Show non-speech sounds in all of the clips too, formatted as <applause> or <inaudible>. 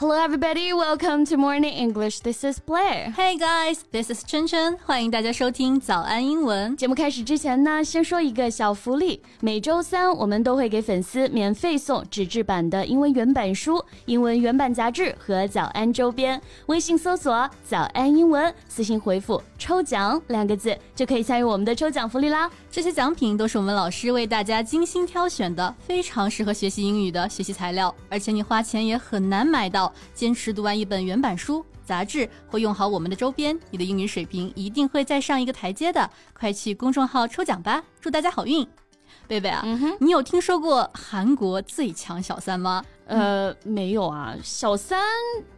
Hello, everybody. Welcome to Morning English. This is Blair. Hey guys, this is 春春。欢迎大家收听早安英文。节目开始之前呢，先说一个小福利。每周三我们都会给粉丝免费送纸质版的英文原版书、英文原版杂志和早安周边。微信搜索“早安英文”，私信回复“抽奖”两个字，就可以参与我们的抽奖福利啦。这些奖品都是我们老师为大家精心挑选的，非常适合学习英语的学习材料，而且你花钱也很难买到。坚持读完一本原版书、杂志，或用好我们的周边，你的英语水平一定会再上一个台阶的。快去公众号抽奖吧，祝大家好运！贝贝啊，你有听说过韩国最强小三吗？呃，没有啊，小三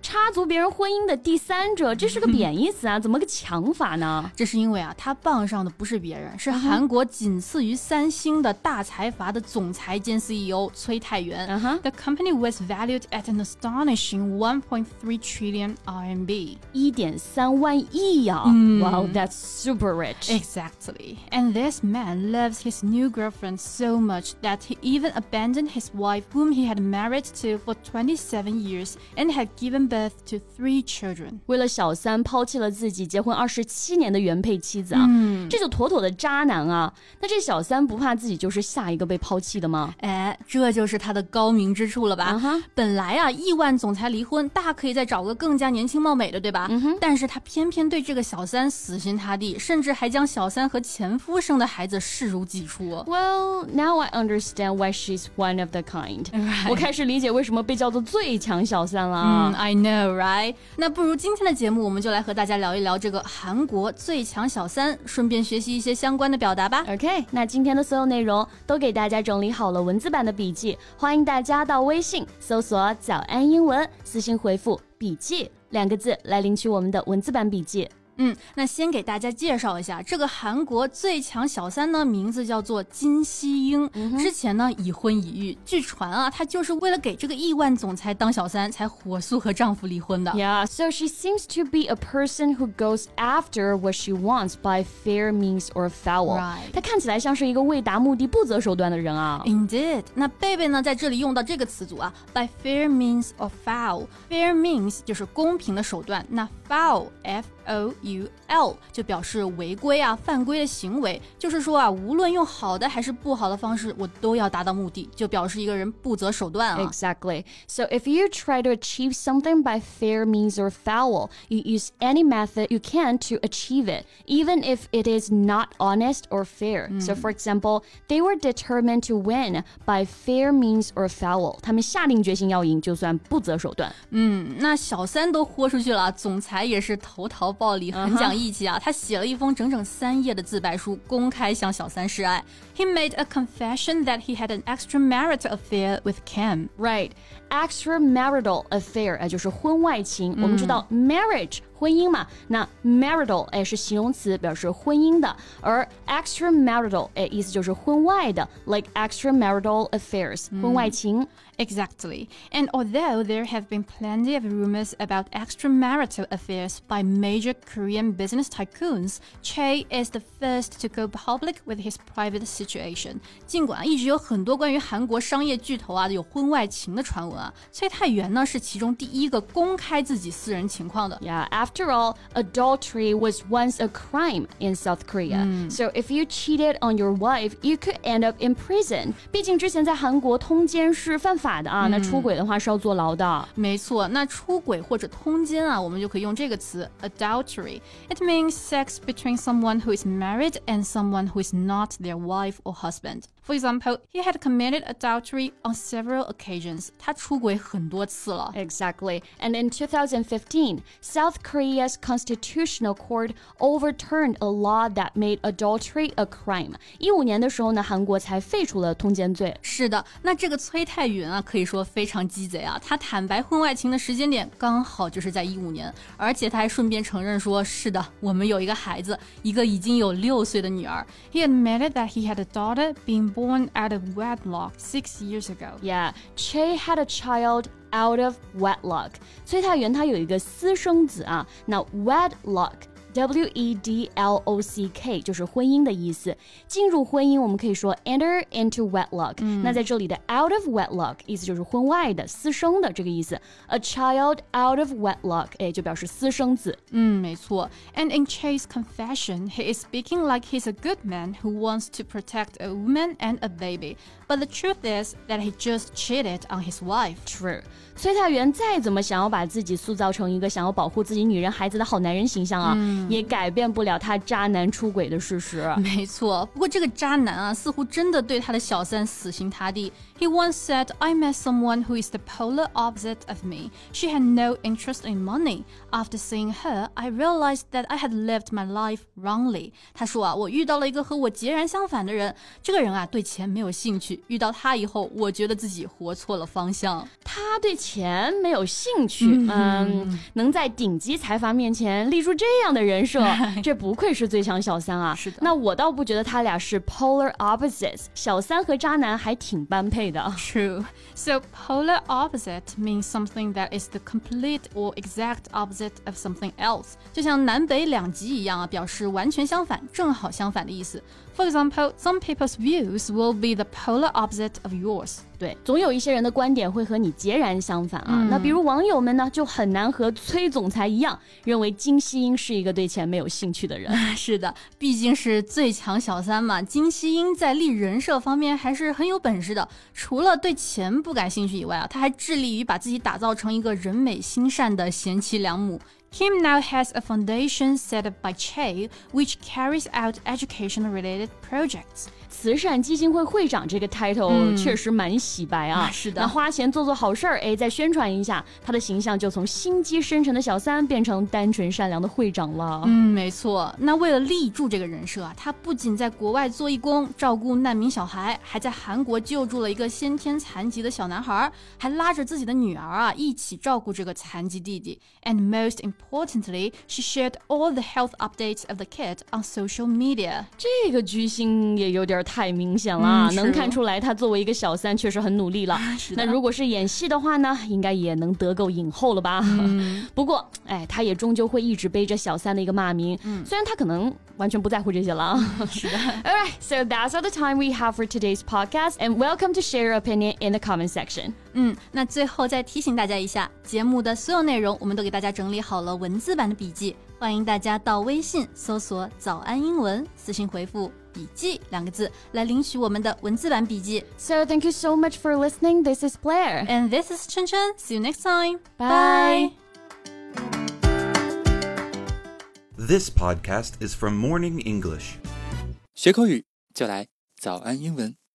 插足别人婚姻的第三者，这是个贬义词啊，怎么个强法呢？这是因为啊，他傍上的不是别人，是韩国仅次于三星的大财阀的总裁兼 CEO 崔泰元。The company was valued at an astonishing 1.3 trillion RMB，一点三万亿呀！Wow, that's super rich. Exactly. And this man loves his new girlfriend so much that he even abandoned his wife, whom he had married. for 27 years and had given birth To three children。为了小三抛弃了自己结婚二十七年的原配妻子啊，嗯、这就妥妥的渣男啊！那这小三不怕自己就是下一个被抛弃的吗？哎，这就是他的高明之处了吧？Uh 本来啊，亿万总裁离婚，大可以再找个更加年轻貌美的，对吧？嗯、但是他偏偏对这个小三死心塌地，甚至还将小三和前夫生的孩子视如己出。Well, now I understand why she's one of the kind. <laughs> 我开始理解为什么被叫做最强小三了啊、嗯、！I No right？那不如今天的节目，我们就来和大家聊一聊这个韩国最强小三，顺便学习一些相关的表达吧。OK，那今天的所有内容都给大家整理好了文字版的笔记，欢迎大家到微信搜索“早安英文”，私信回复“笔记”两个字来领取我们的文字版笔记。嗯，那先给大家介绍一下这个韩国最强小三呢，名字叫做金希英。嗯、之前呢已婚已育，据传啊，她就是为了给这个亿万总裁当小三，才火速和丈夫离婚的。Yeah, so she seems to be a person who goes after what she wants by fair means or foul. Right. 她看起来像是一个为达目的不择手段的人啊。Indeed，那贝贝呢在这里用到这个词组啊，by fair means or foul。fair means 就是公平的手段，那 foul，f o u you l 就表示违规啊、犯规的行为，就是说啊，无论用好的还是不好的方式，我都要达到目的，就表示一个人不择手段啊。 Exactly. So if you try to achieve something by fair means or foul, you use any method you can to achieve it, even if it is not honest or fair. So for example, they were determined to win by fair means or foul. 他们下定决心要赢，就算不择手段。嗯，那小三都豁出去了，总裁也是投桃报李，很讲义 义气啊，他写了一封整整三页的自白书，公开向小三示爱。He made a confession that he had an extramarital affair with Kim. Right, extramarital affair 哎，就是婚外情。我们知道 marriage 婚姻嘛。那 marital 哎是形容词，表示婚姻的，而 extramarital 哎意思就是婚外的，like extramarital affairs 婚外情。Exactly. And although there have been plenty of rumors about extramarital affairs by major Korean business tycoons, Chey is the first to go public with his private situation. 尽管一直有很多关于韩国商业巨头啊有婚外情的传闻啊，崔泰元呢是其中第一个公开自己私人情况的。Yeah, after all, adultery was once a crime in South Korea. So if you cheated on your wife, you could end up in prison. 毕竟之前在韩国通奸是犯法的啊，那出轨的话是要坐牢的。没错，那出轨或者通奸啊，我们就可以用这个词 adultery. It means sex between someone who is married and someone who is not their wife or husband. For example, he had committed adultery on several occasions. 他出轨很多次了。 Exactly. And in 2015, South Korea's constitutional court overturned a law that made adultery a crime. 一五年的时候呢，韩国才废除了通奸罪。是的，那这个崔泰云啊，可以说非常鸡贼啊。他坦白婚外情的时间点刚好就是在一五年，而且他还顺便承认说，是的，我们有一个孩子，一个已经有六岁的女儿。He admitted that he had a daughter being born out of wedlock six years ago. Yeah, Chey had a child out of wedlock. 崔泰元他有一个私生子啊，那 wedlock W E D L O C K 就是婚姻的意思。进入婚姻，我们可以说 enter into wedlock、嗯。那在这里的 out of wedlock 意思就是婚外的、私生的这个意思。A child out of wedlock，哎，就表示私生子。嗯，没错。And in Chey's confession, he is speaking like he's a good man who wants to protect a woman and a baby. But the truth is that he just cheated on his wife. True. 也改变不了他渣男出轨的事实。没错，不过这个渣男啊，似乎真的对他的小三死心塌地。He once said, "I met someone who is the polar opposite of me. She had no interest in money. After seeing her, I realized that I had lived my life wrongly." 他说啊，我遇到了一个和我截然相反的人，这个人啊对钱没有兴趣。遇到他以后，我觉得自己活错了方向。他对钱。没有兴趣，嗯，能在顶级财阀面前立出这样的人设，这不愧是最强小三啊！是的，那我倒不觉得他俩是 <laughs> polar opposites，小三和渣男还挺般配的。True. So polar opposite means something that is the complete or exact opposite of something else，就像南北两极一样啊，表示完全相反、正好相反的意思。For example, some people's views will be the polar opposite of yours. 对，总有一些人的观点会和你截然相反啊。那比如网友们呢，就很难和崔总裁一样，认为金希英是一个对钱没有兴趣的人。<laughs> 是的，毕竟是最强小三嘛。金希英在立人设方面还是很有本事的。除了对钱不感兴趣以外啊，他还致力于把自己打造成一个人美心善的贤妻良母。Kim now has a foundation set up by Chey, which carries out education-related projects. 慈善基金会会长这个 title hmm. most importantly, she shared all the health updates of the kid on social media。这个居心也有点。太明显了，能看出来他作为一个小三确实很努力了。那如果是演戏的话呢，应该也能得够影后了吧？不过，哎，他也终究会一直背着小三的一个骂名。虽然他可能完全不在乎这些了。是的。All <laughs> <laughs> right, <laughs> so that's all the time we have for today's podcast, and welcome to share your opinion in the comment section. 嗯，那最后再提醒大家一下，节目的所有内容我们都给大家整理好 了文字版的笔记，欢迎大家到微信搜索“早安英文”，私信回复。笔记两个字来领取我们的文字版笔记。So thank you so much for listening. This is Blair. And this is Chen Chen. See you next time. Bye. This podcast is from Morning English. 学口语就来早安英文。